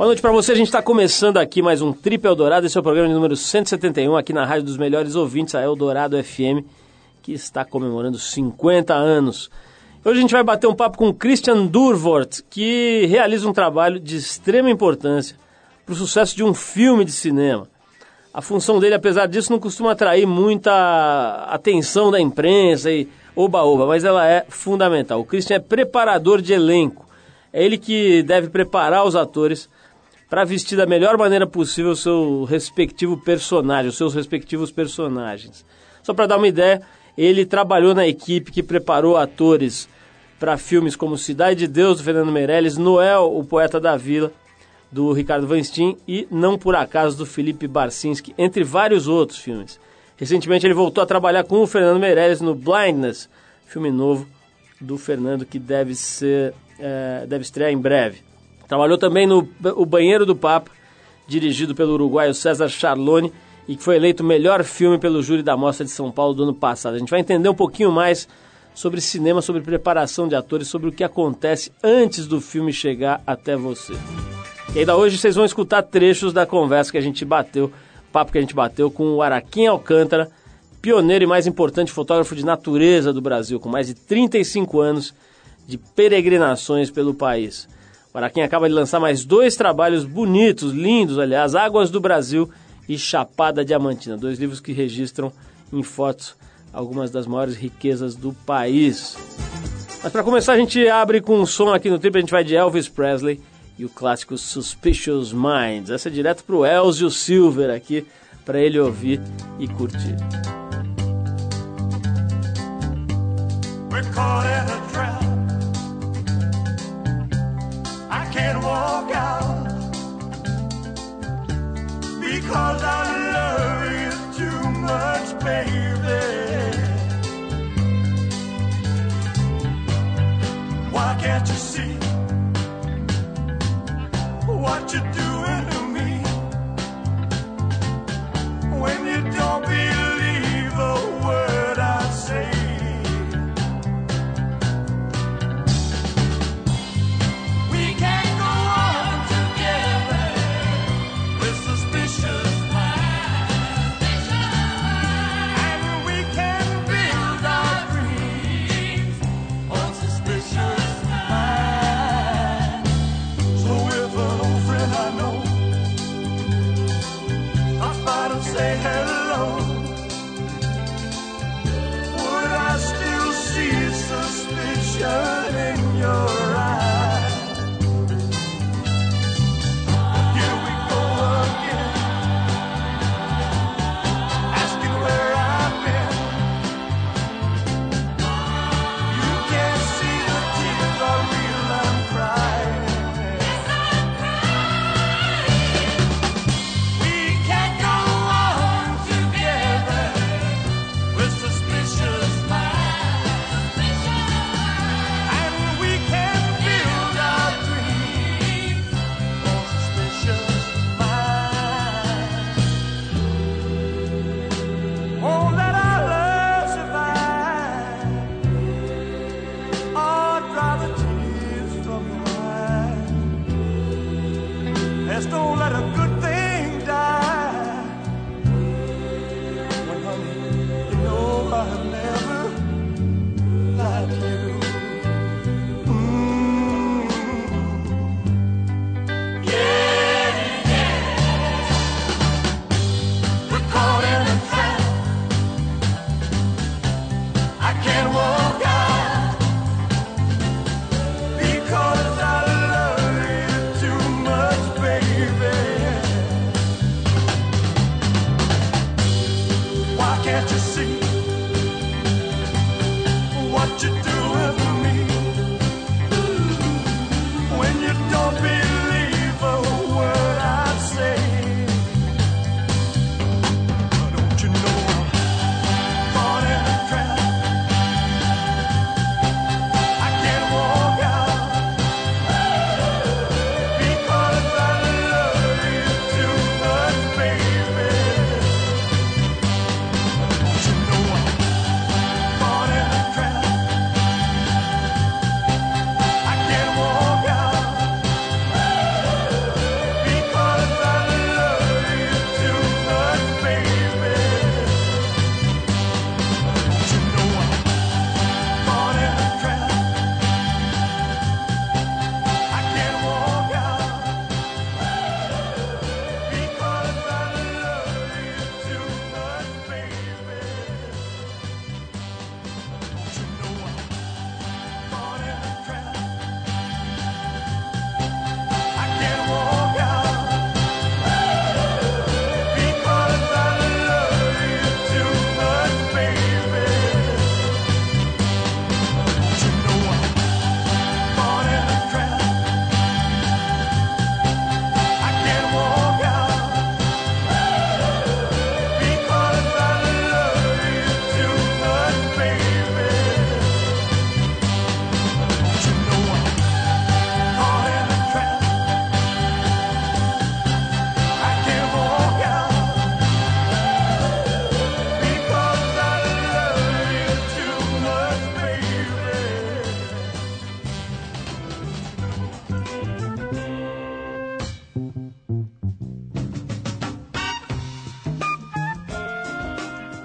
Boa noite para você. A gente está começando aqui mais um Trip Eldorado. Esse é o programa número 171 aqui na Rádio dos Melhores Ouvintes, a Eldorado FM, que está comemorando 50 anos. Hoje a gente vai bater um papo com Christian Durvort, que realiza um trabalho de extrema importância para o sucesso de um filme de cinema. A função dele, apesar disso, não costuma atrair muita atenção da imprensa e oba-oba, mas ela é fundamental. O Christian é preparador de elenco. É ele que deve preparar os atores para vestir da melhor maneira possível o seu respectivo personagem, os seus respectivos personagens. Só para dar uma ideia, ele trabalhou na equipe que preparou atores para filmes como Cidade de Deus, do Fernando Meirelles, Noel, o Poeta da Vila, do Ricardo Van Steen e Não Por Acaso, do Felipe Barcinski, entre vários outros filmes. Recentemente ele voltou a trabalhar com o Fernando Meirelles no Blindness, filme novo do Fernando que deve ser é, deve estrear em breve. Trabalhou também no O Banheiro do Papa, dirigido pelo uruguaio César Charlone, e que foi eleito o melhor filme pelo júri da Mostra de São Paulo do ano passado. A gente vai entender um pouquinho mais sobre cinema, sobre preparação de atores, sobre o que acontece antes do filme chegar até você. E ainda hoje vocês vão escutar trechos da conversa que a gente bateu, papo que a gente bateu com o Araquim Alcântara, pioneiro e mais importante fotógrafo de natureza do Brasil, com mais de 35 anos de peregrinações pelo país. O Araquém acaba de lançar mais dois trabalhos bonitos, lindos, aliás, Águas do Brasil e Chapada Diamantina, dois livros que registram em fotos algumas das maiores riquezas do país. Mas para começar, a gente abre com um som aqui no trip, a gente vai de Elvis Presley e o clássico Suspicious Minds. Essa é direto pro Elzio Silver aqui, para ele ouvir e curtir. Because I love you too much, baby. Why can't you see what you're doing to me. When you don't believe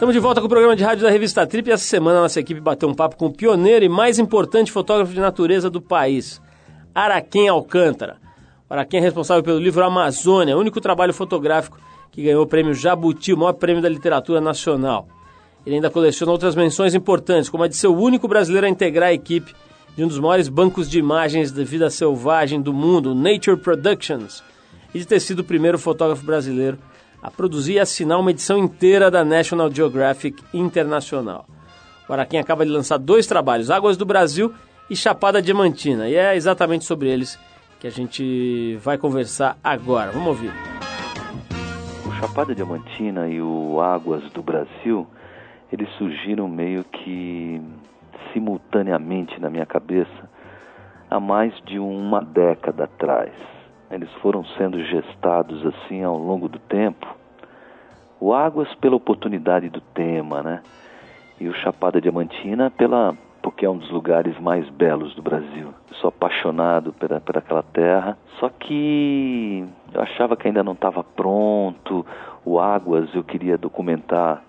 Estamos de volta com o programa de rádio da revista Trip e essa semana nossa equipe bateu um papo com o pioneiro e mais importante fotógrafo de natureza do país, Araquém Alcântara. Araquém é responsável pelo livro Amazônia, único trabalho fotográfico que ganhou o prêmio Jabuti, o maior prêmio da literatura nacional. Ele ainda coleciona outras menções importantes, como a de ser o único brasileiro a integrar a equipe de um dos maiores bancos de imagens da vida selvagem do mundo, Nature Productions, e de ter sido o primeiro fotógrafo brasileiro a produzir e assinar uma edição inteira da National Geographic Internacional. O Araquém acaba de lançar dois trabalhos, Águas do Brasil e Chapada Diamantina, e é exatamente sobre eles que a gente vai conversar agora. Vamos ouvir. O Chapada Diamantina e o Águas do Brasil, eles surgiram meio que simultaneamente na minha cabeça há mais de uma década atrás. Eles foram sendo gestados assim ao longo do tempo. O Águas pela oportunidade do tema, né? E o Chapada Diamantina pela porque é um dos lugares mais belos do Brasil. Eu sou apaixonado por, por aquela terra, só que eu achava que ainda não estava pronto. O Águas eu queria documentar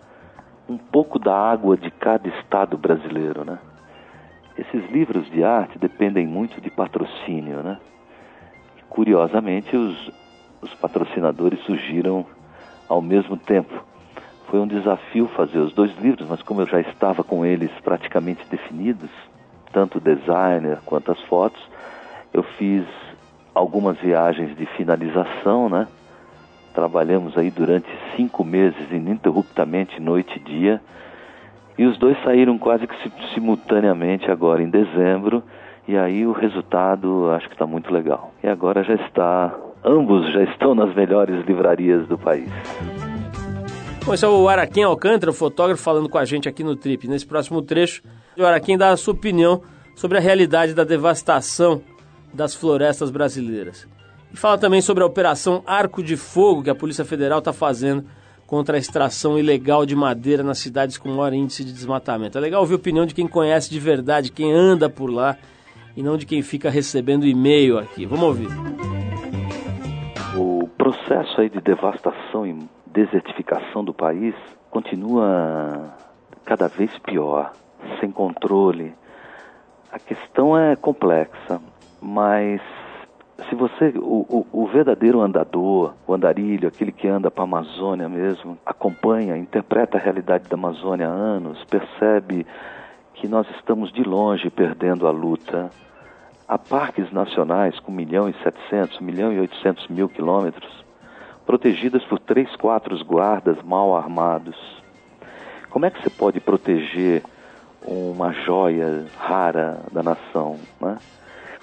um pouco da água de cada estado brasileiro, né? Esses livros de arte dependem muito de patrocínio, né? Curiosamente, os, os patrocinadores surgiram ao mesmo tempo. Foi um desafio fazer os dois livros, mas como eu já estava com eles praticamente definidos, tanto o designer quanto as fotos, eu fiz algumas viagens de finalização, né? Trabalhamos aí durante cinco meses ininterruptamente, noite e dia, e os dois saíram quase que simultaneamente agora em dezembro, e aí o resultado acho que está muito legal. E agora já está, ambos já estão nas melhores livrarias do país. Bom, esse é o Araquém Alcântara, fotógrafo, falando com a gente aqui no Trip. Nesse próximo trecho, o Araquém dá a sua opinião sobre a realidade da devastação das florestas brasileiras. E fala também sobre a Operação Arco de Fogo que a Polícia Federal está fazendo contra a extração ilegal de madeira nas cidades com maior índice de desmatamento. É legal ouvir a opinião de quem conhece de verdade, quem anda por lá e não de quem fica recebendo e-mail aqui. Vamos ouvir. O processo aí de devastação e desertificação do país continua cada vez pior, sem controle. A questão é complexa, mas se você, o, o, o, verdadeiro andador, o andarilho, aquele que anda para a Amazônia mesmo, acompanha, interpreta a realidade da Amazônia há anos, percebe que nós estamos de longe perdendo a luta. Há parques nacionais com 1 milhão e 700, 1 milhão e 800 mil quilômetros, protegidas por três, quatro guardas mal armados. Como é que você pode proteger uma joia rara da nação, né?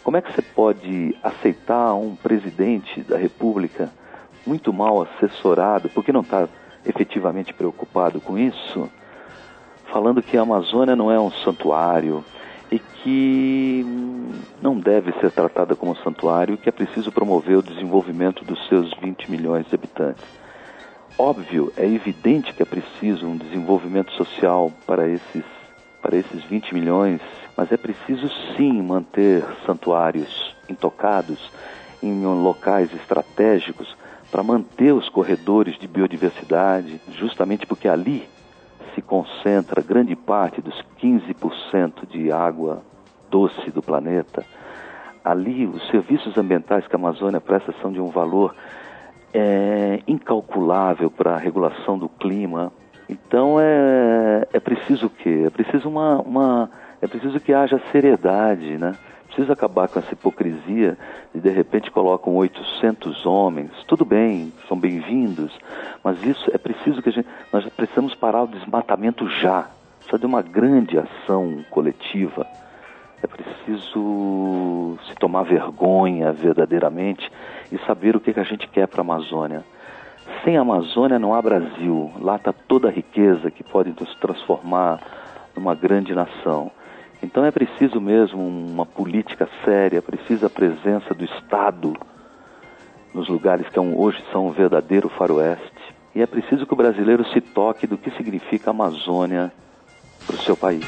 Como é que você pode aceitar um presidente da República muito mal assessorado, porque não está efetivamente preocupado com isso, falando que a Amazônia não é um santuário e que não deve ser tratada como santuário, que é preciso promover o desenvolvimento dos seus 20 milhões de habitantes. Óbvio, é evidente que é preciso um desenvolvimento social para esses, para esses 20 milhões mas é preciso sim manter santuários intocados em locais estratégicos para manter os corredores de biodiversidade, justamente porque ali se concentra grande parte dos 15% de água doce do planeta. Ali, os serviços ambientais que a Amazônia presta são de um valor é, incalculável para a regulação do clima. Então, é, é preciso o quê? É preciso uma, uma é preciso que haja seriedade, né? Precisa acabar com essa hipocrisia de de repente colocam 800 homens. Tudo bem, são bem-vindos, mas isso é preciso que a gente. Nós precisamos parar o desmatamento já. Precisa de uma grande ação coletiva. É preciso se tomar vergonha verdadeiramente e saber o que, que a gente quer para a Amazônia. Sem a Amazônia não há Brasil. Lá está toda a riqueza que pode nos transformar numa grande nação. Então é preciso mesmo uma política séria, precisa a presença do Estado nos lugares que hoje são um verdadeiro faroeste. E é preciso que o brasileiro se toque do que significa Amazônia para o seu país.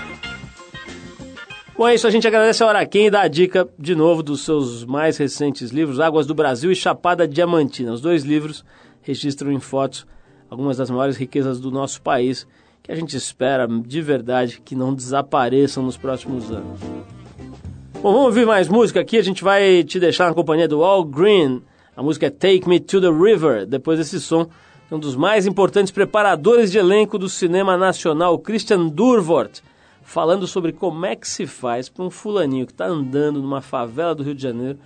Bom, é isso. A gente agradece a Araquém e dá a dica de novo dos seus mais recentes livros, Águas do Brasil e Chapada Diamantina. Os dois livros registram em fotos algumas das maiores riquezas do nosso país que a gente espera de verdade que não desapareçam nos próximos anos. Bom, vamos ouvir mais música aqui. A gente vai te deixar na companhia do All Green. A música é Take Me to the River. Depois desse som, um dos mais importantes preparadores de elenco do cinema nacional, Christian Durvort, falando sobre como é que se faz para um fulaninho que está andando numa favela do Rio de Janeiro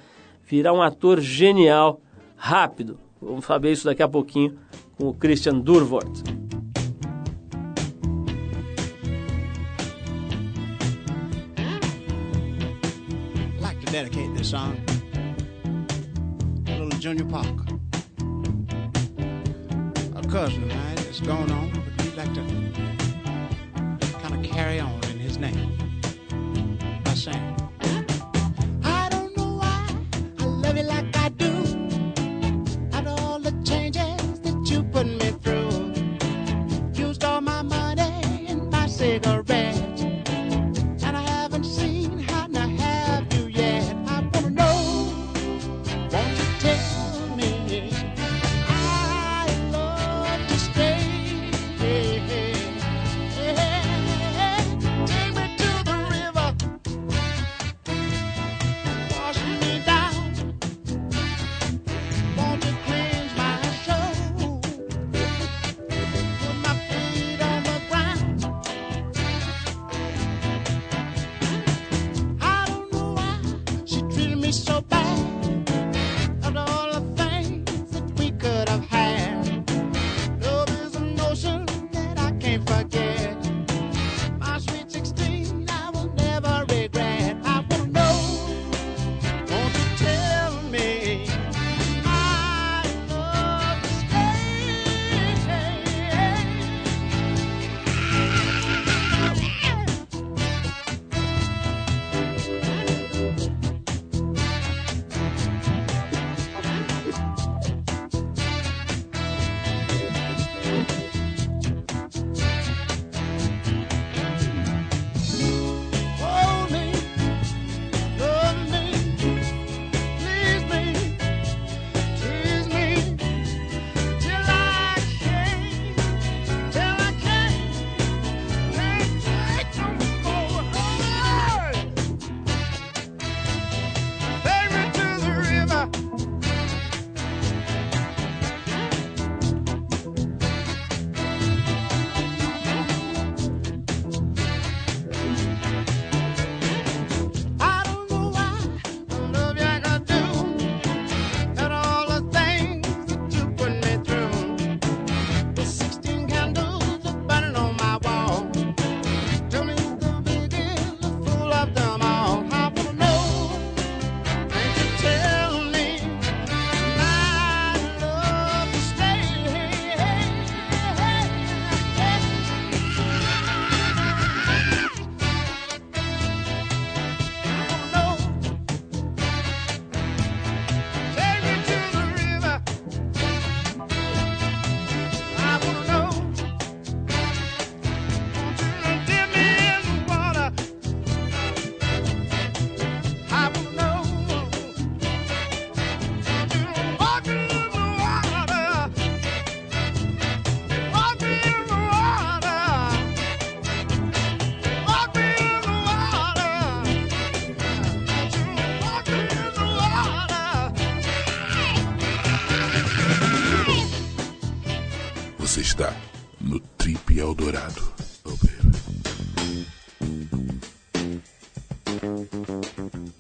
virar um ator genial, rápido. Vamos saber isso daqui a pouquinho com o Christian Durvort. Dedicate this song to little Junior Parker. A cousin of mine that's going on, but we'd like to kind of carry on in his name by saying, I don't know why I love you like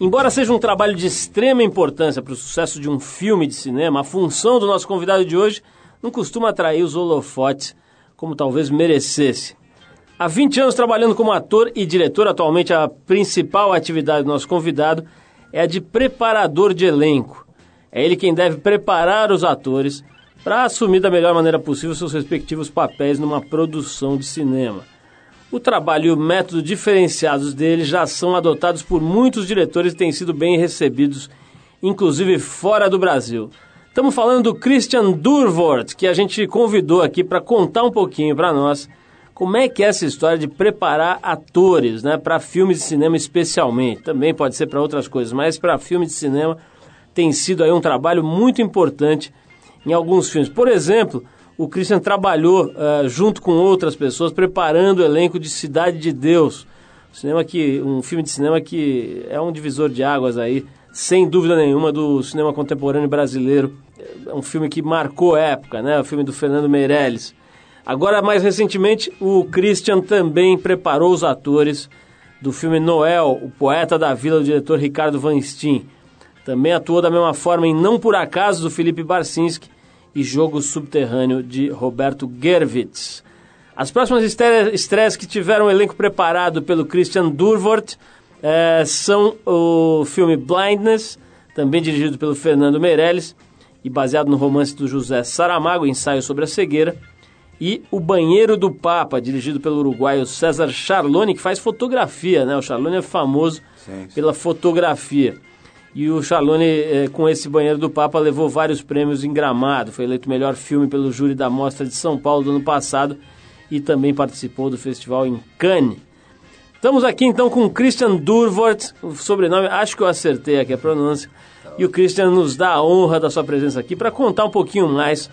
Embora seja um trabalho de extrema importância para o sucesso de um filme de cinema, a função do nosso convidado de hoje não costuma atrair os holofotes como talvez merecesse. Há 20 anos trabalhando como ator e diretor, atualmente a principal atividade do nosso convidado é a de preparador de elenco. É ele quem deve preparar os atores para assumir da melhor maneira possível seus respectivos papéis numa produção de cinema. O trabalho e o método diferenciados dele já são adotados por muitos diretores e têm sido bem recebidos, inclusive fora do Brasil. Estamos falando do Christian Durvort, que a gente convidou aqui para contar um pouquinho para nós como é que é essa história de preparar atores, né, para filmes de cinema especialmente. Também pode ser para outras coisas, mas para filmes de cinema tem sido aí um trabalho muito importante em alguns filmes. Por exemplo, o Christian trabalhou uh, junto com outras pessoas preparando o elenco de Cidade de Deus. Cinema que, um filme de cinema que é um divisor de águas aí, sem dúvida nenhuma, do cinema contemporâneo brasileiro. É um filme que marcou época, né? O filme do Fernando Meirelles. Agora, mais recentemente, o Christian também preparou os atores do filme Noel, o poeta da vila, do diretor Ricardo Van Steen. Também atuou da mesma forma em Não Por Acaso, do Felipe Barcinski, e Jogo Subterrâneo, de Roberto Gerwitz. As próximas estreias que tiveram o elenco preparado pelo Christian Durvort é, são o filme Blindness, também dirigido pelo Fernando Meirelles e baseado no romance do José Saramago, Ensaio sobre a Cegueira, e O Banheiro do Papa, dirigido pelo uruguaio César Charlone, que faz fotografia, né? O Charlone é famoso sim, sim. pela fotografia. E o Charlone, eh, com esse Banheiro do Papa, levou vários prêmios em Gramado. Foi eleito melhor filme pelo júri da Mostra de São Paulo do ano passado e também participou do festival em Cannes. Estamos aqui então com Christian Durvort, o sobrenome, acho que eu acertei aqui a pronúncia. E o Christian nos dá a honra da sua presença aqui para contar um pouquinho mais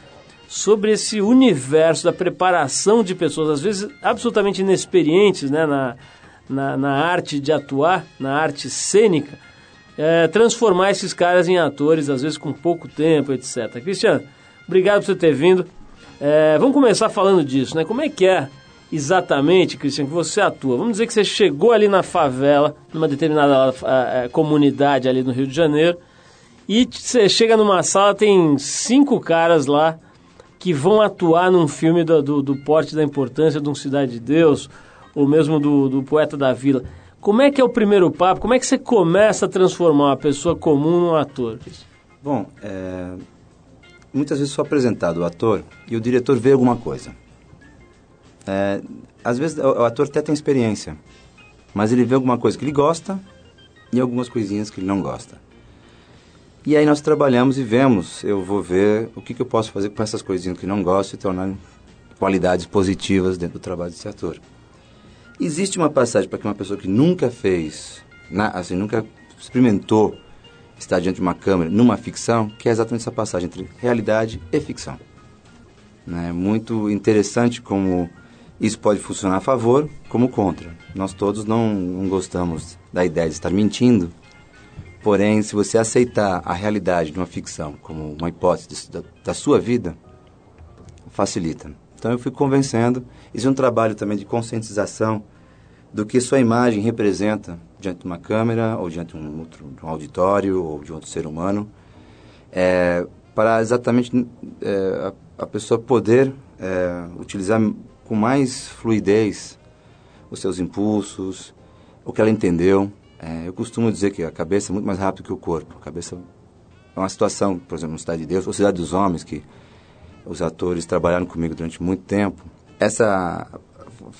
sobre esse universo da preparação de pessoas, às vezes absolutamente inexperientes né, na, na, na arte de atuar, na arte cênica, é, transformar esses caras em atores, às vezes com pouco tempo, etc. Cristiano, obrigado por você ter vindo. É, vamos começar falando disso, né? Como é que é exatamente, Cristiano, que você atua? Vamos dizer que você chegou ali na favela, numa determinada uh, comunidade ali no Rio de Janeiro, e você chega numa sala, tem cinco caras lá que vão atuar num filme do, do, do porte da importância de um Cidade de Deus, ou mesmo do, do Poeta da Vila. Como é que é o primeiro papo? Como é que você começa a transformar uma pessoa comum num ator? Bom, é... muitas vezes sou apresentado o ator e o diretor vê alguma coisa. É... Às vezes o ator até tem experiência, mas ele vê alguma coisa que ele gosta e algumas coisinhas que ele não gosta. E aí nós trabalhamos e vemos, eu vou ver o que, que eu posso fazer com essas coisinhas que não gosto e tornar qualidades positivas dentro do trabalho desse ator. Existe uma passagem para que uma pessoa que nunca fez, assim, nunca experimentou estar diante de uma câmera numa ficção, que é exatamente essa passagem entre realidade e ficção. É né? muito interessante como isso pode funcionar a favor como contra. Nós todos não, não gostamos da ideia de estar mentindo, Porém, se você aceitar a realidade de uma ficção como uma hipótese da, da sua vida, facilita. Então eu fui convencendo. É um trabalho também de conscientização do que sua imagem representa diante de uma câmera, ou diante de um, outro, de um auditório, ou de outro ser humano, é, para exatamente é, a, a, pessoa poder é, utilizar com mais fluidez os seus impulsos, o que ela entendeu, é, eu costumo dizer que a cabeça é muito mais rápida que o corpo. A cabeça é uma situação, por exemplo, no Cidade de Deus, ou Cidade dos Homens, que os atores trabalharam comigo durante muito tempo. Essa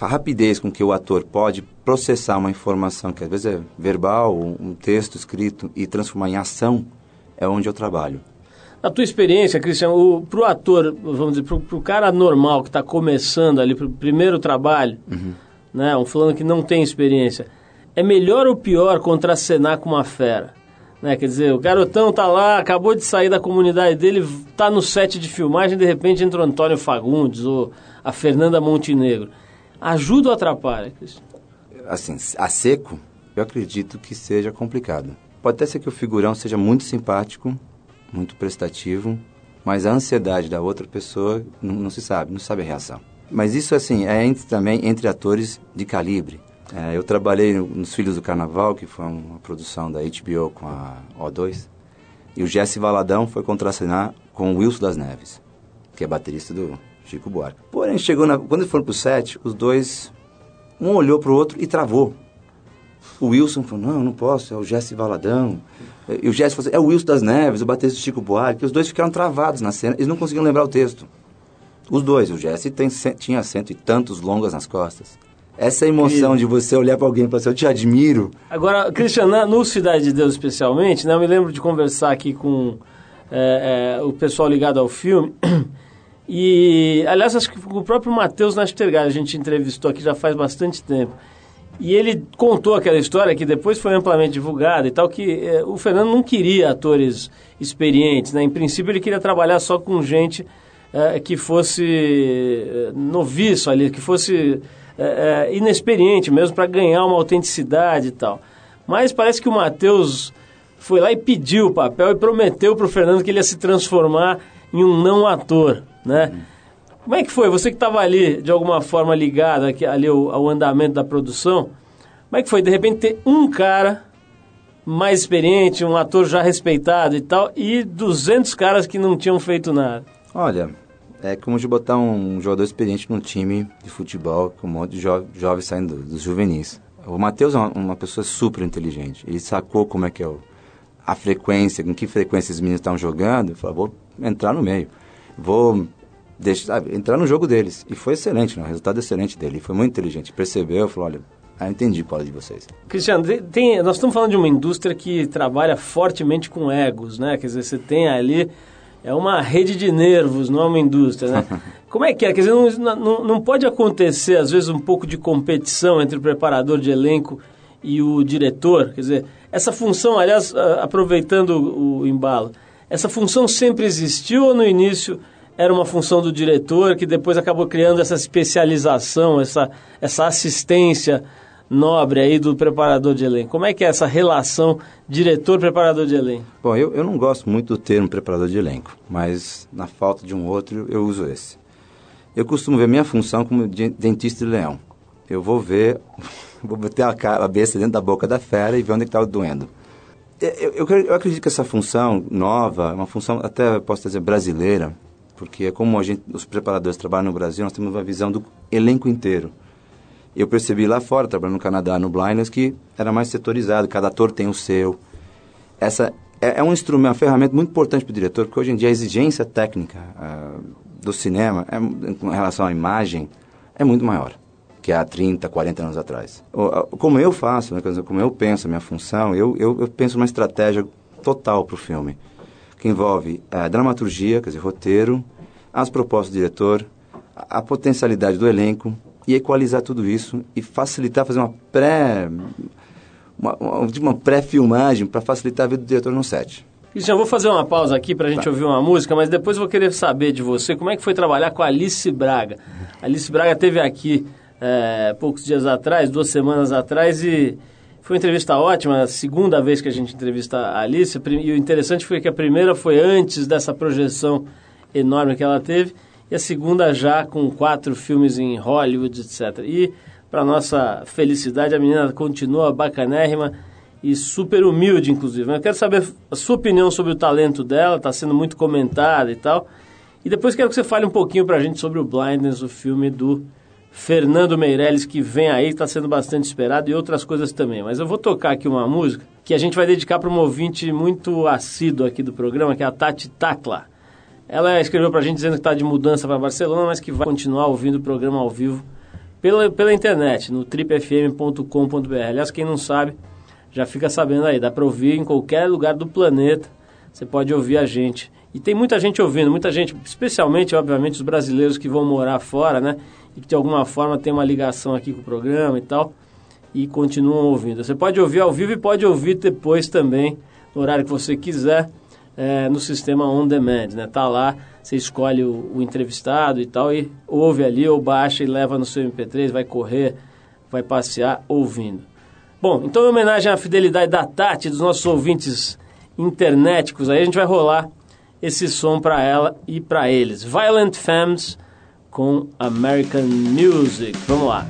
rapidez com que o ator pode processar uma informação que às vezes é verbal, um texto escrito, e transformar em ação, é onde eu trabalho. Na tua experiência, Cristian, para o ator, vamos dizer, para o cara normal que está começando ali, para o primeiro trabalho, uhum. né, um fulano que não tem experiência, é melhor ou pior contracenar com uma fera? Né? Quer dizer, o garotão tá lá, acabou de sair da comunidade dele, tá no set de filmagem, de repente entra o Antônio Fagundes ou a Fernanda Montenegro. Ajuda ou atrapalha, Cristian? Assim, a seco, eu acredito que seja complicado. Pode até ser que o figurão seja muito simpático, muito prestativo, mas a ansiedade da outra pessoa não, não se sabe, não sabe a reação. Mas isso, assim, é entre, também entre atores de calibre. É, eu trabalhei nos Filhos do Carnaval, que foi uma produção da HBO com a O2. E o Jesse Valadão foi contracenar com o Wilson das Neves, que é baterista do Chico Buarque. Porém, chegou na, quando eles foram pro set, os dois, um olhou pro outro e travou. O Wilson falou, não, não posso, é o Jesse Valadão. E o Jesse falou assim, é o Wilson das Neves, o baterista do Chico Buarque. E os dois ficaram travados na cena, eles não conseguiam lembrar o texto. Os dois, o Jesse tem, tinha cento e tantos longas nas costas. Essa emoção de você olhar para alguém e falar assim, eu te admiro. Agora, Cristiano, no Cidade de Deus especialmente, né, eu me lembro de conversar aqui com é, é, o pessoal ligado ao filme. E, aliás, acho que o próprio Matheus Nastergalli a gente entrevistou aqui já faz bastante tempo. E ele contou aquela história que depois foi amplamente divulgada e tal, que é, o Fernando não queria atores experientes, né? Em princípio ele queria trabalhar só com gente é, que fosse é, noviço ali, que fosse é, é, inexperiente mesmo para ganhar uma autenticidade e tal. Mas parece que o Matheus foi lá e pediu o papel e prometeu para o Fernando que ele ia se transformar em um não ator, né? Como é que foi? Você que estava ali, de alguma forma, ligado aqui, ali ao, ao, andamento da produção, como é que foi, de repente, ter um cara mais experiente, um ator já respeitado e tal, e 200 caras que não tinham feito nada? Olha, é como de botar um jogador experiente num time de futebol com um monte de jo jovens saindo dos juvenis. O Matheus é uma, uma, pessoa super inteligente. Ele sacou como é que é o, a frequência, com que frequência os meninos estão jogando, e falou, vou entrar no meio. Vou deixar, entrar no jogo deles. E foi excelente, né? o resultado excelente dele. Ele foi muito inteligente. Percebeu, falou, olha, ah, entendi, Paulo, de vocês. Cristiano, tem, nós estamos falando de uma indústria que trabalha fortemente com egos, né? Quer dizer, você tem ali é uma rede de nervos, não é uma indústria, né? Como é que é? Quer dizer, não, não, não pode acontecer, às vezes, um pouco de competição entre o preparador de elenco e o diretor? Quer dizer, essa função, aliás, aproveitando o embalo, essa função sempre existiu ou no início era uma função do diretor que depois acabou criando essa especialização, essa, essa assistência nobre aí do preparador de elenco. Como é que é essa relação diretor-preparador de elenco? Bom, eu, eu não gosto muito do termo preparador de elenco, mas na falta de um outro eu uso esse. Eu costumo ver minha função como dentista de leão. Eu vou ver, vou meter a cabeça dentro da boca da fera e ver onde é está doendo. Eu, eu, eu, acredito que essa função nova, uma função até posso dizer brasileira, porque é como a gente, os preparadores trabalham no Brasil, nós temos uma visão do elenco inteiro eu percebi lá fora, trabalhando no Canadá, no Blindness, que era mais setorizado, cada ator tem o seu. Essa é, é um instrumento, uma ferramenta muito importante para o diretor, porque hoje em dia a exigência técnica uh, do cinema, é, com relação à imagem, é muito maior que há 30, 40 anos atrás. Como eu faço, né, como eu penso a minha função, eu, eu, eu penso uma estratégia total para o filme, que envolve a eh, dramaturgia, quer dizer, roteiro, as propostas do diretor, a potencialidade do elenco, e equalizar tudo isso e facilitar, fazer uma pré uma, uma, pré-filmagem para facilitar a vida do diretor no set. Cristian, vou fazer uma pausa aqui para a gente tá. ouvir uma música, mas depois vou querer saber de você como é que foi trabalhar com a Alice Braga. A Alice Braga teve aqui é, poucos dias atrás, duas semanas atrás, e foi uma entrevista ótima, a segunda vez que a gente entrevista a Alice, e o interessante foi que a primeira foi antes dessa projeção enorme que ela teve, e a segunda já com quatro filmes em Hollywood, etc. E, para nossa felicidade, a menina continua bacanérrima e super humilde, inclusive. Eu quero saber a sua opinião sobre o talento dela, está sendo muito comentada e tal. E depois quero que você fale um pouquinho para a gente sobre o Blindness, o filme do Fernando Meirelles, que vem aí, está sendo bastante esperado, e outras coisas também. Mas eu vou tocar aqui uma música que a gente vai dedicar para uma ouvinte muito assíduo aqui do programa, que é a Tati Takla. Ela escreveu para a gente dizendo que está de mudança para Barcelona, mas que vai continuar ouvindo o programa ao vivo pela, pela internet, no tripfm.com.br. Aliás, quem não sabe, já fica sabendo aí, dá para ouvir em qualquer lugar do planeta, você pode ouvir a gente. E tem muita gente ouvindo, muita gente, especialmente, obviamente, os brasileiros que vão morar fora, né? E que de alguma forma tem uma ligação aqui com o programa e tal, e continuam ouvindo. Você pode ouvir ao vivo e pode ouvir depois também, no horário que você quiser é, no sistema on demand, né? Tá lá, você escolhe o, o, entrevistado e tal e ouve ali ou baixa e leva no seu MP3, vai correr, vai passear ouvindo. Bom, então em homenagem à fidelidade da Tati, dos nossos ouvintes internéticos, aí a gente vai rolar esse som para ela e para eles. Violent Femmes com American Music. Vamos lá.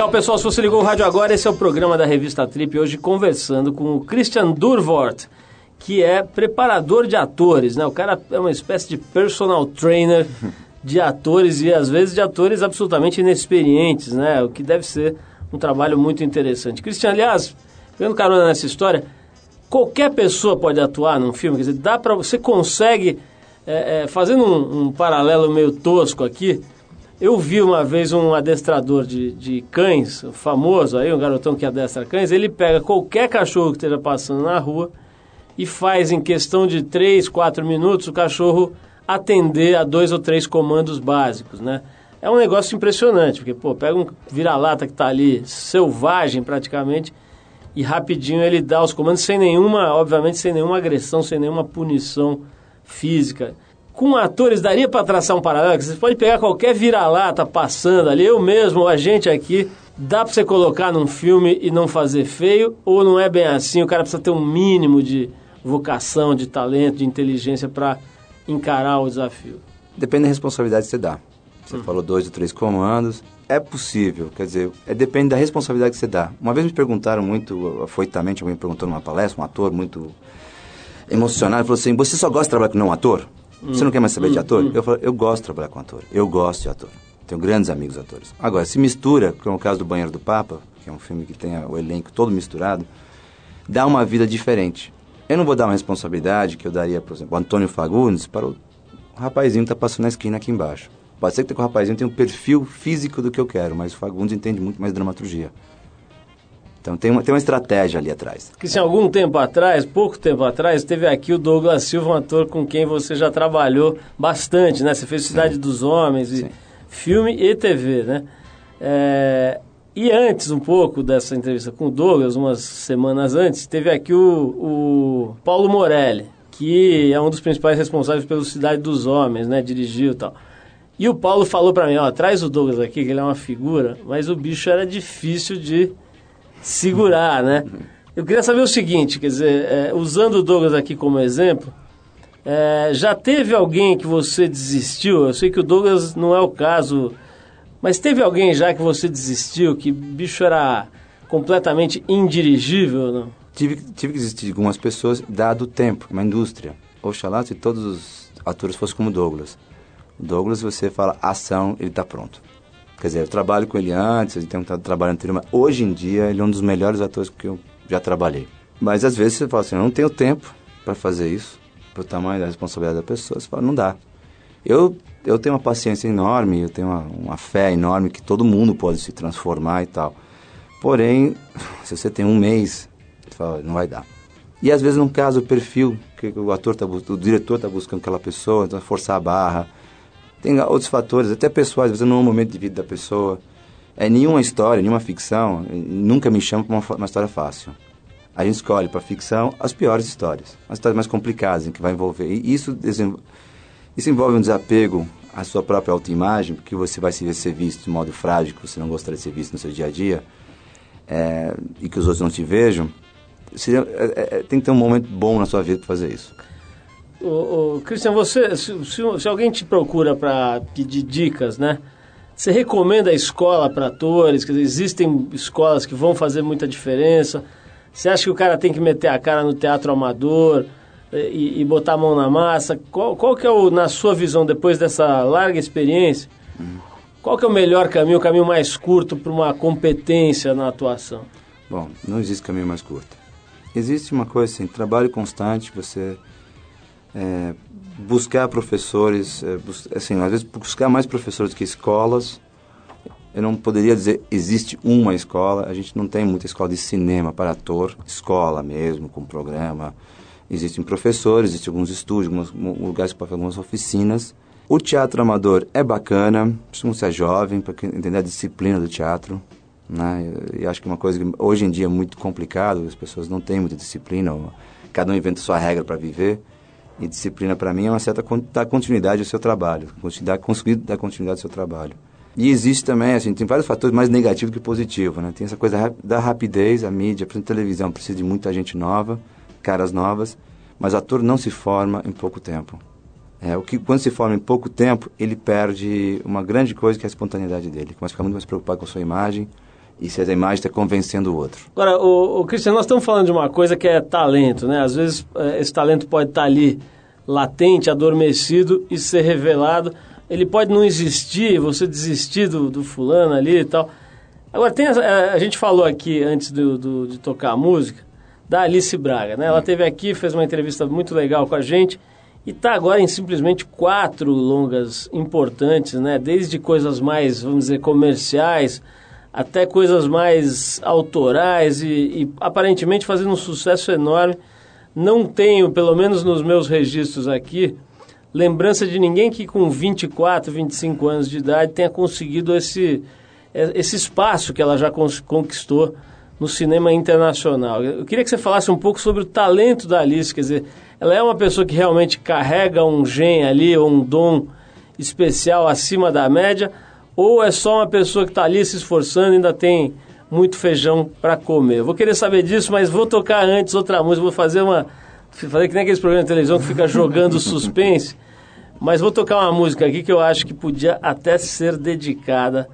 Legal, pessoal, se você ligou o rádio agora, esse é o programa da revista Trip, hoje conversando com o Christian Durvort, que é preparador de atores, né? O cara é uma espécie de personal trainer de atores e às vezes de atores absolutamente inexperientes, né? O que deve ser um trabalho muito interessante. Christian, aliás, pegando carona nessa história, qualquer pessoa pode atuar num filme, quer dizer, dá para você consegue é, é, fazendo um, um paralelo meio tosco aqui, eu vi uma vez um adestrador de, de cães, famoso aí, um garotão que adestra cães, ele pega qualquer cachorro que esteja passando na rua e faz em questão de 3, 4 minutos o cachorro atender a dois ou três comandos básicos, né? É um negócio impressionante, porque, pô, pega um vira-lata que está ali selvagem praticamente e rapidinho ele dá os comandos sem nenhuma, obviamente, sem nenhuma agressão, sem nenhuma punição física com atores daria para traçar um paralelo? Você pode pegar qualquer vira-lata passando ali, eu mesmo, a gente aqui, dá para você colocar num filme e não fazer feio? Ou não é bem assim? O cara precisa ter um mínimo de vocação, de talento, de inteligência para encarar o desafio? Depende da responsabilidade que você dá. Você Uhum. falou dois ou três comandos. É possível, quer dizer, é, depende da responsabilidade que você dá. Uma vez me perguntaram muito, afoitamente, alguém me perguntou numa palestra, um ator muito emocionado, falou assim, você só gosta de trabalhar com não ator? Você não quer mais saber de ator? Eu falei, eu gosto de trabalhar com ator. Eu gosto de ator. Tenho grandes amigos atores. Agora, se mistura, como é o caso do Banheiro do Papa, que é um filme que tem o elenco todo misturado, dá uma vida diferente. Eu não vou dar uma responsabilidade que eu daria, por exemplo, o Antônio Fagundes para o rapazinho que está passando na esquina aqui embaixo. Pode ser que o rapazinho tenha um perfil físico do que eu quero, mas o Fagundes entende muito mais dramaturgia. Então tem uma, tem uma estratégia ali atrás. Que se algum tempo atrás, pouco tempo atrás, teve aqui o Douglas Silva, um ator com quem você já trabalhou bastante, né? Você fez Cidade dos Homens, e Sim. filme e TV, né? É, e antes um pouco dessa entrevista com o Douglas, umas semanas antes, teve aqui o, o Paulo Morelli, que é um dos principais responsáveis pelo Cidade dos Homens, né? Dirigiu e tal. E o Paulo falou pra mim, ó, traz o Douglas aqui, que ele é uma figura, mas o bicho era difícil de segurar, né? Eu queria saber o seguinte, quer dizer, é, usando o Douglas aqui como exemplo, é, já teve alguém que você desistiu? Eu sei que o Douglas não é o caso, mas teve alguém já que você desistiu, que bicho era completamente indirigível, não? Tive, tive que existir algumas pessoas, dado o tempo, uma indústria. Oxalá se todos os atores fossem como Douglas. Douglas, você fala ação, ele está pronto. Quer dizer, eu trabalho com ele antes, ele tem um tra- trabalho anterior, mas hoje em dia ele é um dos melhores atores que eu já trabalhei. Mas às vezes você fala assim, eu não tenho tempo para fazer isso, pro tamanho da responsabilidade da pessoa, você fala, não dá. Eu, eu tenho uma paciência enorme, eu tenho uma, uma fé enorme que todo mundo pode se transformar e tal. Porém, se você tem um mês, você fala, não vai dar. E às vezes, num caso, o perfil que o ator tá, o diretor está buscando aquela pessoa, então forçar a barra. Tem outros fatores, até pessoais, vezes não é o momento de vida da pessoa. É nenhuma história, nenhuma ficção, nunca me chama para uma, uma história fácil. A gente escolhe para ficção as piores histórias, as histórias mais complicadas, em que vai envolver. E isso, isso envolve um desapego à sua própria autoimagem, porque você vai ser visto de modo frágil, que você não gostaria de ser visto no seu dia a dia, é, e que os outros não te vejam. Seria, é, é, tem que ter um momento bom na sua vida para fazer isso. Ô, ô, Cristian, você, se, se- se alguém te procura para pedir dicas, né? Você recomenda a escola para atores? Dizer, existem escolas que vão fazer muita diferença? Você acha que o cara tem que meter a cara no teatro amador eh, e, e botar a mão na massa? Qual, qual que é, o, na sua visão, depois dessa larga experiência, qual que é o melhor caminho, o caminho mais curto para uma competência na atuação? Bom, não existe caminho mais curto. Existe uma coisa assim, trabalho constante, você é, buscar professores, é, bus- assim, às vezes buscar mais professores que escolas. Eu não poderia dizer existe uma escola, a gente não tem muita escola de cinema para ator, escola mesmo, com programa. Existem professores, existem alguns estúdios, alguns lugares para algumas oficinas. O teatro amador é bacana, precisa ser jovem para entender a disciplina do teatro. Né? E acho que é uma coisa que hoje em dia é muito complicado, as pessoas não têm muita disciplina, cada um inventa sua regra para viver. E disciplina para mim é uma certa dar continuidade ao seu trabalho, conseguir dar continuidade ao seu trabalho. E existe também, assim, tem vários fatores mais negativos que positivos, né? Tem essa coisa da rapidez, a mídia, por exemplo, televisão precisa de muita gente nova, caras novas, mas ator não se forma em pouco tempo. É, o que quando se forma em pouco tempo, ele perde uma grande coisa que é a espontaneidade dele. Começa a ficar muito mais preocupado com a sua imagem e se a imagem está convencendo o outro. Agora, o, o Cristiano, nós estamos falando de uma coisa que é talento, né? Às vezes eh, esse talento pode estar ali latente, adormecido e ser revelado. Ele pode não existir, você desistir do, do fulano ali e tal. Agora, tem a, a gente falou aqui antes do, do, de tocar a música da Alice Braga, né? Ela teve aqui, fez uma entrevista muito legal com a gente e está agora em simplesmente quatro longas importantes, né? Desde coisas mais, vamos dizer, comerciais até coisas mais autorais e, e aparentemente fazendo um sucesso enorme. Não tenho, pelo menos nos meus registros aqui, lembrança de ninguém que com 24, 25 anos de idade tenha conseguido esse, esse espaço que ela já conquistou no cinema internacional. Eu queria que você falasse um pouco sobre o talento da Alice, quer dizer, ela é uma pessoa que realmente carrega um gen ali, um dom especial acima da média, ou é só uma pessoa que está ali se esforçando e ainda tem muito feijão para comer? Vou querer saber disso, mas vou tocar antes outra música, vou fazer uma. Fazer que nem aqueles programas de televisão que fica jogando suspense. Mas vou tocar uma música aqui que eu acho que podia até ser dedicada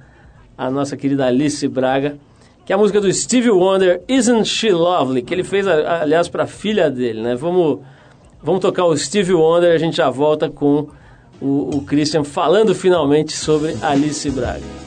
à nossa querida Alice Braga, que é a música do Stevie Wonder, Isn't She Lovely, que ele fez, aliás, para a filha dele, né? Vamos, vamos tocar o Stevie Wonder e a gente já volta com o, o Christian falando finalmente sobre Alice Braga.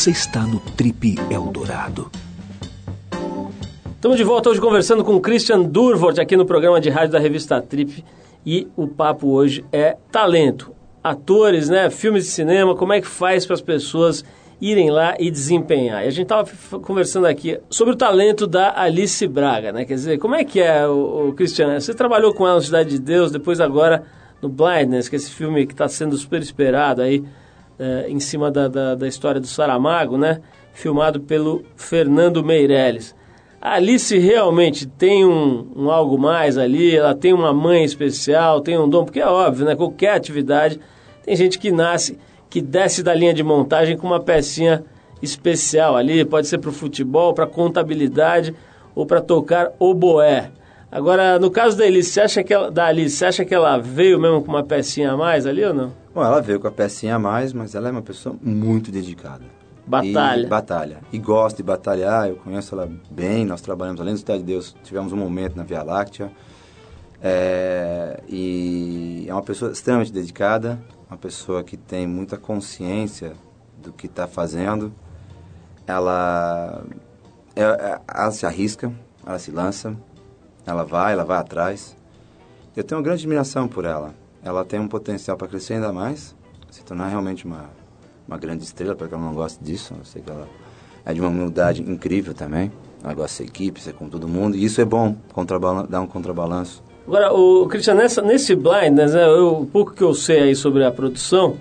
Você está no Trip Eldorado. Estamos de volta hoje conversando com Christian Durvort aqui no programa de rádio da revista Trip e o papo hoje é talento. Atores, né, filmes de cinema, como é que faz para as pessoas irem lá e desempenhar. E a gente estava conversando aqui sobre o talento da Alice Braga, né? Quer dizer, como é que é, o, o? Você trabalhou com ela na Cidade de Deus, depois agora no Blindness, que é esse filme que está sendo super esperado aí, é, em cima da, da, da, história do Saramago, né? Filmado pelo Fernando Meirelles. A Alice realmente tem um, um, algo mais ali, ela tem uma mãe especial, tem um dom, porque é óbvio, né? Qualquer atividade, tem gente que nasce, que desce da linha de montagem com uma pecinha especial ali, pode ser para o futebol, para contabilidade ou para tocar oboé. Agora, no caso da Alice, você acha que ela, da Alice, acha que ela veio mesmo com uma pecinha a mais ali ou não? Bom, ela veio com a pecinha a mais, mas ela é uma pessoa muito dedicada. Batalha. E, batalha. E gosta de batalhar, eu conheço ela bem, nós trabalhamos além do Cidade de Deus, tivemos um momento na Via Láctea. É, e é uma pessoa extremamente dedicada, uma pessoa que tem muita consciência do que está fazendo. Ela, é, é, ela se arrisca, ela se lança, ela vai, ela vai atrás. Eu tenho uma grande admiração por ela. Ela tem um potencial para crescer ainda mais, se tornar realmente uma, uma grande estrela, porque ela não gosta disso. Eu sei que ela é de uma humildade incrível também. Ela gosta de ser equipe, ser com todo mundo. E isso é bom, dar um contrabalanço. Agora, o Cristian, nessa, nesse Blind, né, eu, o pouco que eu sei aí sobre a produção,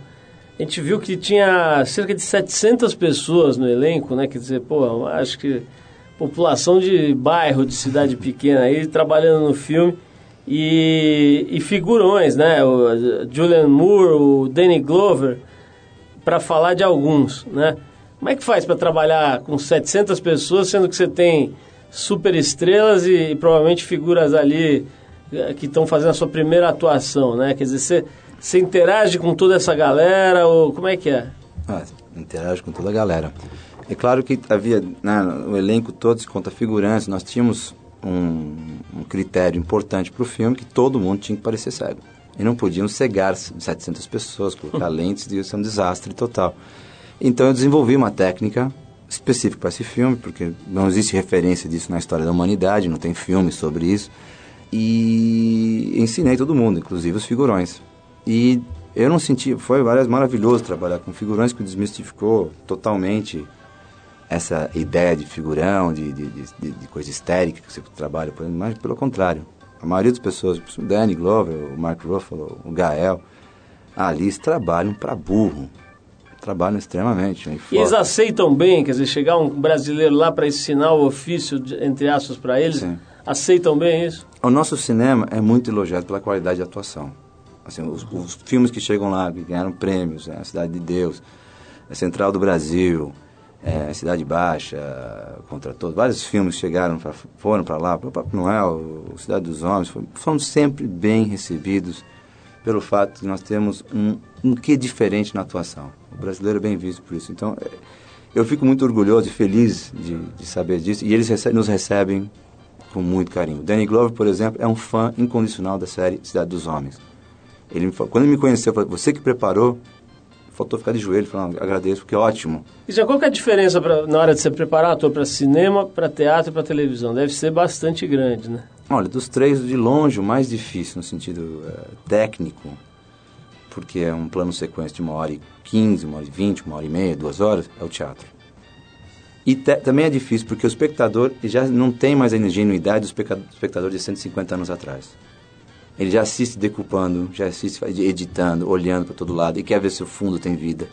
a gente viu que tinha cerca de 700 pessoas no elenco, né? Quer dizer, pô, acho que população de bairro, de cidade pequena aí, trabalhando no filme. E, e figurões, né? O Julian Moore, o Danny Glover, para falar de alguns, né? Como é que faz para trabalhar com 700 pessoas, sendo que você tem super estrelas e, e provavelmente figuras ali eh, que estão fazendo a sua primeira atuação, né? Quer dizer, você, você interage com toda essa galera ou como é que é? Ah, interage com toda a galera. É claro que havia, né, o elenco todo se conta figurantes, nós tínhamos um, um critério importante para o filme que todo mundo tinha que parecer cego. E não podiam cegar 700 pessoas, colocar lentes, ia ser um desastre total. Então eu desenvolvi uma técnica específica para esse filme, porque não existe referência disso na história da humanidade, não tem filme sobre isso. E ensinei todo mundo, inclusive os figurões. E eu não senti, foi maravilhoso trabalhar com figurões que desmistificou totalmente essa ideia de figurão, de, de, de, de coisa histérica que você trabalha, mas pelo contrário. A maioria das pessoas, o Danny Glover, o Mark Ruffalo, o Gael, a Alice, trabalham para burro. Trabalham extremamente. E eles aceitam bem, quer dizer, chegar um brasileiro lá para ensinar o ofício, entre aspas, para eles, Sim. aceitam bem isso? O nosso cinema é muito elogiado pela qualidade de atuação. Assim, os, os filmes que chegam lá, que ganharam prêmios, né? A Cidade de Deus, A Central do Brasil, é, Cidade Baixa, contra todos. Vários filmes chegaram, pra, foram para lá, o Papai Noel, o Cidade dos Homens, foram sempre bem recebidos pelo fato de nós termos um, um que diferente na atuação. O brasileiro é bem visto por isso. Então, é, eu fico muito orgulhoso e feliz de, de saber disso. E eles recebem, nos recebem com muito carinho. Danny Glover, por exemplo, é um fã incondicional da série Cidade dos Homens. Ele quando ele me conheceu, falou, você que preparou faltou ficar de joelho falando, agradeço, porque é ótimo. E já qual que é a diferença pra, na hora de você preparar ator para cinema, para teatro e para televisão? Deve ser bastante grande, né? Olha, dos três, de longe, o mais difícil no sentido é, técnico, porque é um plano sequência de uma hora e quinze, uma hora e vinte, uma hora e meia, duas horas, é o teatro. E te, também é difícil porque o espectador já não tem mais a ingenuidade do espectador de 150 anos atrás. Ele já assiste decupando, já assiste editando, olhando para todo lado e quer ver se o fundo tem vida.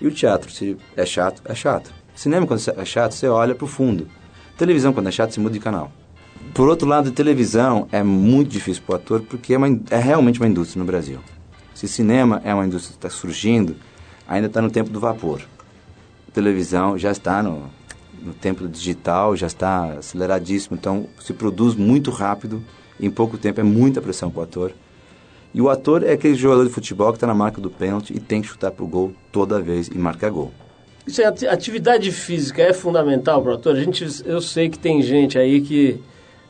E o teatro, se é chato, é chato. Cinema, quando é chato, você olha para o fundo. Televisão, quando é chato, você muda de canal. Por outro lado, televisão é muito difícil para o ator porque é, uma, é realmente uma indústria no Brasil. Se cinema é uma indústria que está surgindo, ainda está no tempo do vapor. televisão já está no, no tempo digital, já está aceleradíssimo, então se produz muito rápido em pouco tempo é muita pressão para o ator. E o ator é aquele jogador de futebol que está na marca do pênalti e tem que chutar para o gol toda vez e marcar gol. Isso é, atividade física é fundamental para o ator. A gente, eu sei que tem gente aí que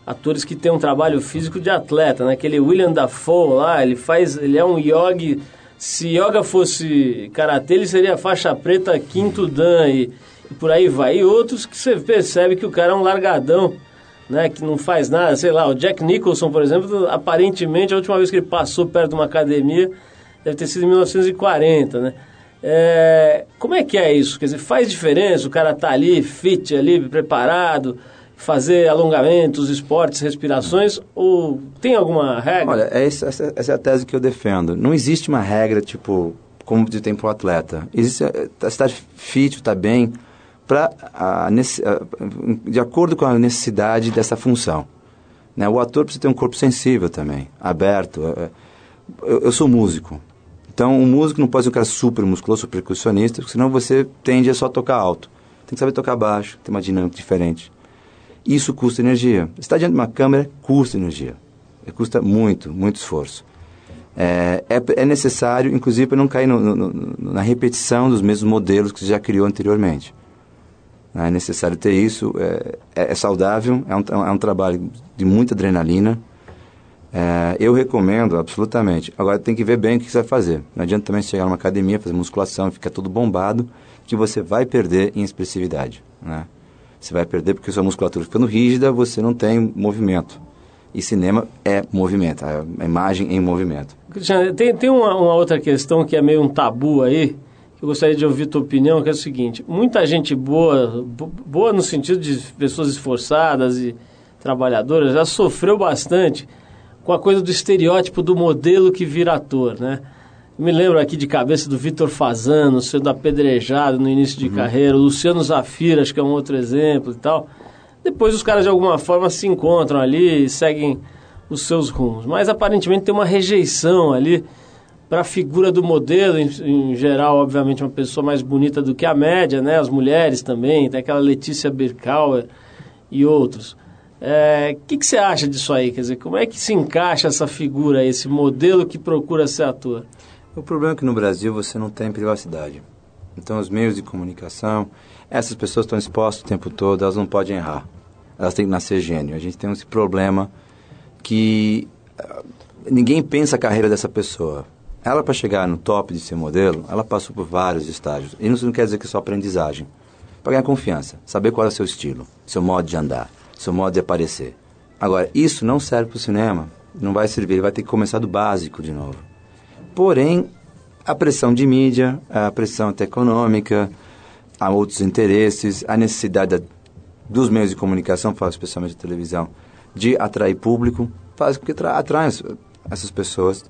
atores que têm um trabalho físico de atleta, né? Aquele William Dafoe lá, ele faz, ele é um yogi. Se yoga fosse karatê, ele seria faixa preta quinto dan e, e por aí vai. E outros que você percebe que o cara é um largadão né, que não faz nada, sei lá, o Jack Nicholson, por exemplo, aparentemente a última vez que ele passou perto de uma academia deve ter sido em 1940, né? É, como é que é isso? Quer dizer, faz diferença o cara tá ali, fit ali, preparado, fazer alongamentos, esportes, respirações, ou tem alguma regra? Olha, é essa, essa, é a tese que eu defendo. Não existe uma regra, tipo, como de tempo atleta. Existe, a cidade fit, está bem, pra, a, de acordo com a necessidade dessa função. Né? O ator precisa ter um corpo sensível também, aberto. Eu, eu sou músico. Então, um músico não pode ser um cara super musculoso, super percussionista, senão você tende a só tocar alto. Tem que saber tocar baixo, ter uma dinâmica diferente. Isso custa energia. Estar diante de uma câmera custa energia. Custa muito, muito esforço. É, é, é necessário, inclusive, para não cair no, no, na repetição dos mesmos modelos que você já criou anteriormente. É necessário ter isso. É, é, é saudável, é um, é um trabalho de muita adrenalina. É, eu recomendo absolutamente. Agora tem que ver bem o que você vai fazer. Não adianta também chegar numa academia, fazer musculação ficar todo bombado, que você vai perder em expressividade. Né? Você vai perder porque sua musculatura ficando rígida, você não tem movimento. E cinema é movimento, a imagem em movimento. Cristiano, tem, tem uma, uma outra questão que é meio um tabu aí, eu gostaria de ouvir tua opinião, que é o seguinte: muita gente boa, boa no sentido de pessoas esforçadas e trabalhadoras, já sofreu bastante com a coisa do estereótipo do modelo que vira ator, né? Eu me lembro aqui de cabeça do Vitor Fazano sendo apedrejado no início de uhum. carreira, o Luciano Zafira, acho que é um outro exemplo e tal. Depois os caras de alguma forma se encontram ali e seguem os seus rumos. Mas aparentemente tem uma rejeição ali para a figura do modelo, em, em, geral, obviamente, uma pessoa mais bonita do que a média, né? As mulheres também, tem aquela Letícia Birkauer e outros. O é, que, que você acha disso aí? Quer dizer, como é que se encaixa essa figura, esse modelo que procura ser ator? O problema é que no Brasil você não tem privacidade. Então, os meios de comunicação, essas pessoas estão expostas o tempo todo, elas não podem errar. Elas têm que nascer gênio. A gente tem esse problema que uh, ninguém pensa a carreira dessa pessoa. Ela, para chegar no top de ser modelo, ela passou por vários estágios. E isso não quer dizer que é só aprendizagem. Para ganhar confiança, saber qual é o seu estilo, seu modo de andar, seu modo de aparecer. Agora, isso não serve para o cinema. Não vai servir, ele vai ter que começar do básico de novo. Porém, a pressão de mídia, a pressão até econômica, há outros interesses, a necessidade da, dos meios de comunicação, falo especialmente da televisão, de atrair público, faz com que atraia essas pessoas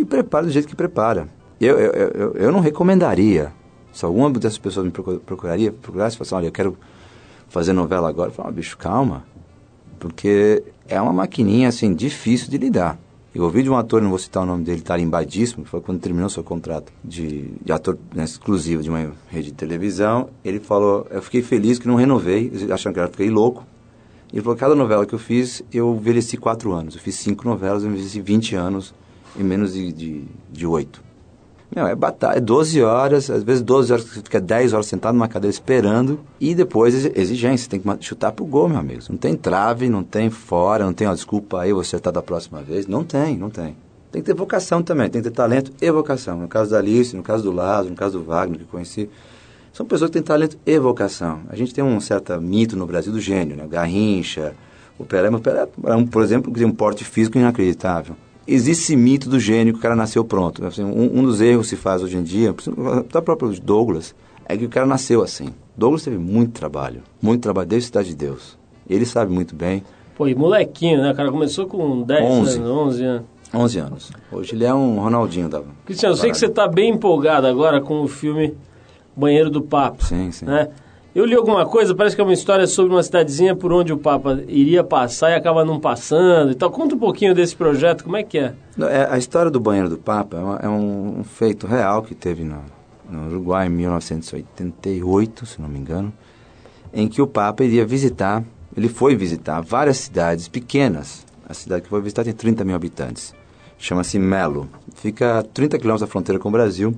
e prepara do jeito que prepara. Eu, eu, eu, eu não recomendaria, se alguma dessas pessoas me procuraria, procurasse e falasse, olha, eu quero fazer novela agora, eu falo, oh, bicho, calma, porque é uma maquininha, assim, difícil de lidar. Eu ouvi de um ator, não vou citar o nome dele, tarimbadíssimo, que foi quando terminou seu contrato de, de ator né, exclusivo de uma rede de televisão. Ele falou, eu fiquei feliz que não renovei, achando que eu fiquei louco. Ele falou, cada novela que eu fiz, eu envelheci quatro anos. Eu fiz cinco novelas, eu envelheci 20 anos em menos de, de, de 8. Meu, é batalha, é 12 horas, às vezes 12 horas você fica 10 horas sentado numa cadeira esperando e depois exigência, tem que chutar pro gol, meu amigo. Não tem trave, não tem fora, não tem, ó, desculpa aí, você tá da próxima vez. Não tem, não tem. Tem que ter vocação também, tem que ter talento e vocação. No caso da Alice, no caso do Lázaro, no caso do Wagner, que conheci, são pessoas que têm talento e vocação. A gente tem um certo mito no Brasil do gênio, né? Garrincha, o Pelé, o Pelé, por exemplo, tem um porte físico inacreditável existe esse mito do gênio que o cara nasceu pronto. Assim, um, um, dos erros que se faz hoje em dia, da própria Douglas, é que o cara nasceu assim. Douglas teve muito trabalho, muito trabalho desde Cidade de Deus. Ele sabe muito bem. Pô, e molequinho, né? O cara começou com 10, 11, anos, 11 anos. 11 anos. Hoje ele é um Ronaldinho da. Cristiano, eu sei que você está bem empolgado agora com o filme Banheiro do Papo. Sim, sim. Né? Eu li alguma coisa, parece que é uma história sobre uma cidadezinha por onde o Papa iria passar e acaba não passando e tal. Conta um pouquinho desse projeto, como é que é? é a história do banheiro do Papa é, um, um feito real que teve no, no Uruguai em 1988, se não me engano, em que o Papa iria visitar, ele foi visitar várias cidades pequenas. A cidade que foi visitar tem 30 mil habitantes. Chama-se Melo. Fica a 30 quilômetros da fronteira com o Brasil.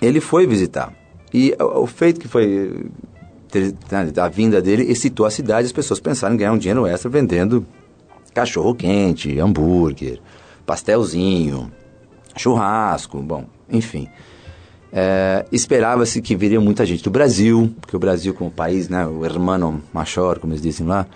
Ele foi visitar. E o feito que foi a vinda dele excitou a cidade, as pessoas pensaram em ganhar um dinheiro extra vendendo cachorro quente, hambúrguer, pastelzinho, churrasco, bom, enfim. É, Esperava-se que viria muita gente do Brasil, porque o Brasil como país, né, o hermano maior, como eles dizem lá,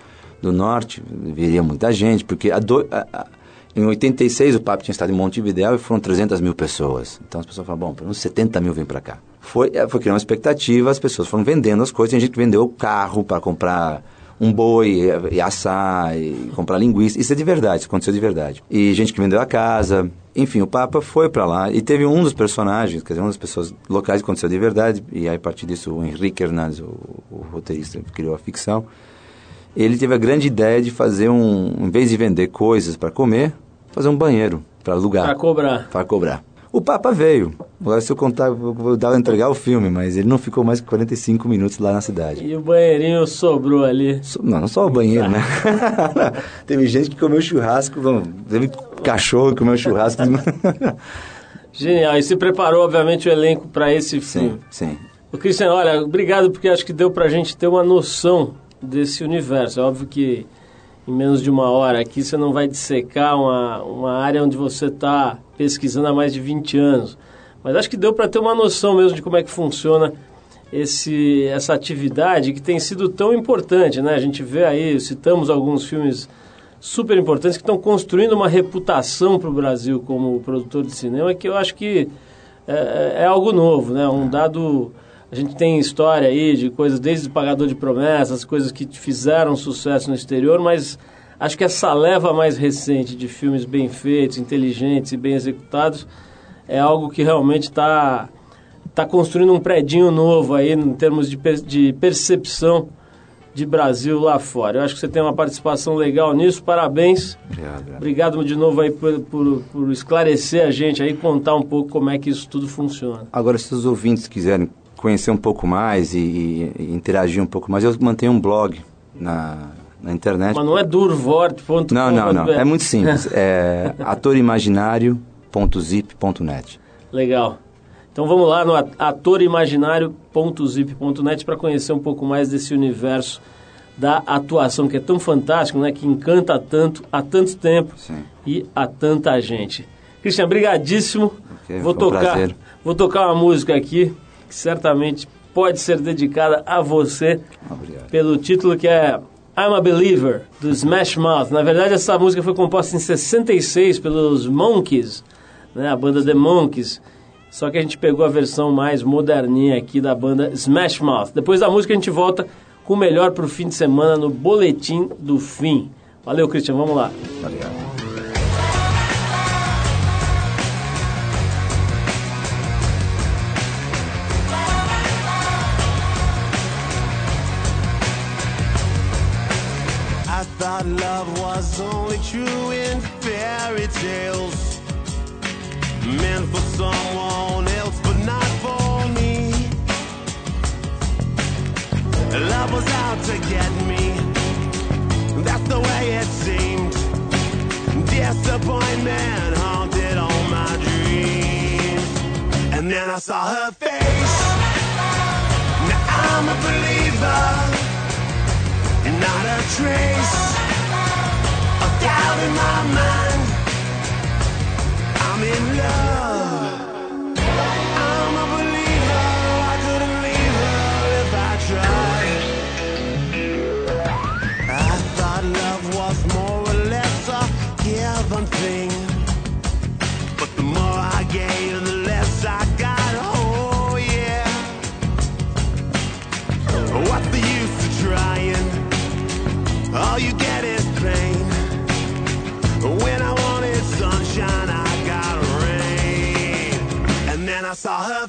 do norte, viria muita gente, porque a do, a, a, em 86 o Papa tinha estado em Montevideo e foram 300 mil pessoas. Então as pessoas falam, bom, pelo menos 70 mil vêm para cá foi, é, foi criando uma expectativa, as pessoas foram vendendo as coisas, tem gente que vendeu o carro para comprar um boi e, e assar, e comprar linguiça. Isso é de verdade, isso aconteceu de verdade. E gente que vendeu a casa. Enfim, o Papa foi para lá e teve um dos personagens, quer dizer, uma das pessoas locais que aconteceu de verdade. E aí, a partir disso, o Henrique Hernandes, o, o roteirista, criou a ficção. Ele teve a grande ideia de fazer um, em vez de vender coisas para comer, fazer um banheiro para alugar. Para cobrar. Para cobrar. O Papa veio. Agora, se eu contar, vou dar entregar o filme, mas ele não ficou mais que 45 minutos lá na cidade. E o banheirinho sobrou ali. So- Não, não só o banheiro, né? Teve gente que comeu churrasco, teve cachorro que comeu churrasco. Genial. E se preparou, obviamente, o elenco para esse sim, filme. sim. Ô, Cristiano, olha, obrigado porque acho que deu pra gente ter uma noção desse universo. É óbvio que em menos de uma hora aqui você não vai dissecar uma, uma área onde você está pesquisando há mais de 20 anos. Mas acho que deu para ter uma noção mesmo de como é que funciona esse, essa atividade que tem sido tão importante, né? A gente vê aí, citamos alguns filmes super importantes que estão construindo uma reputação para o Brasil como produtor de cinema que eu acho que é, é algo novo, né? Um dado a gente tem história aí de coisas desde Pagador de Promessas, coisas que fizeram sucesso no exterior, mas acho que essa leva mais recente de filmes bem feitos, inteligentes e bem executados é algo que realmente está tá construindo um predinho novo aí em termos de, per- de percepção de Brasil lá fora. Eu acho que você tem uma participação legal nisso, parabéns. Obrigado, obrigado. De novo aí por, por, por esclarecer a gente aí, contar um pouco como é que isso tudo funciona. Agora, se os ouvintes quiserem conhecer um pouco mais e, e- e interagir um pouco mais, eu mantenho um blog na, na internet. Mas não é durvort.com. Não, não, não. É muito simples. É atorimaginario.zip.net. Legal. Então vamos lá no atorimaginario.zip.net para conhecer um pouco mais desse universo da atuação que é tão fantástico, né? Que encanta tanto há tanto tempo Sim. e a tanta gente. Cristian, brigadíssimo. Ok, vou um tocar, prazer. vou tocar uma música aqui que certamente pode ser dedicada a você Obrigado. pelo título que é I'm a Believer, do Smash Mouth. Na verdade, essa música foi composta em 66 pelos Monkeys, né, a banda The Monkeys. Só que a gente pegou a versão mais moderninha aqui da banda Smash Mouth. Depois da música, a gente volta com o melhor para o fim de semana no Boletim do Fim. Valeu, Christian, vamos lá. Obrigado. True in fairy tales. Meant for someone else, but not for me. Love was out to get me. That's the way it seemed. Disappointment haunted all my dreams. And then I saw her face. Now I'm a believer. Not a trace doubt in my mind. I'm in love. Saw her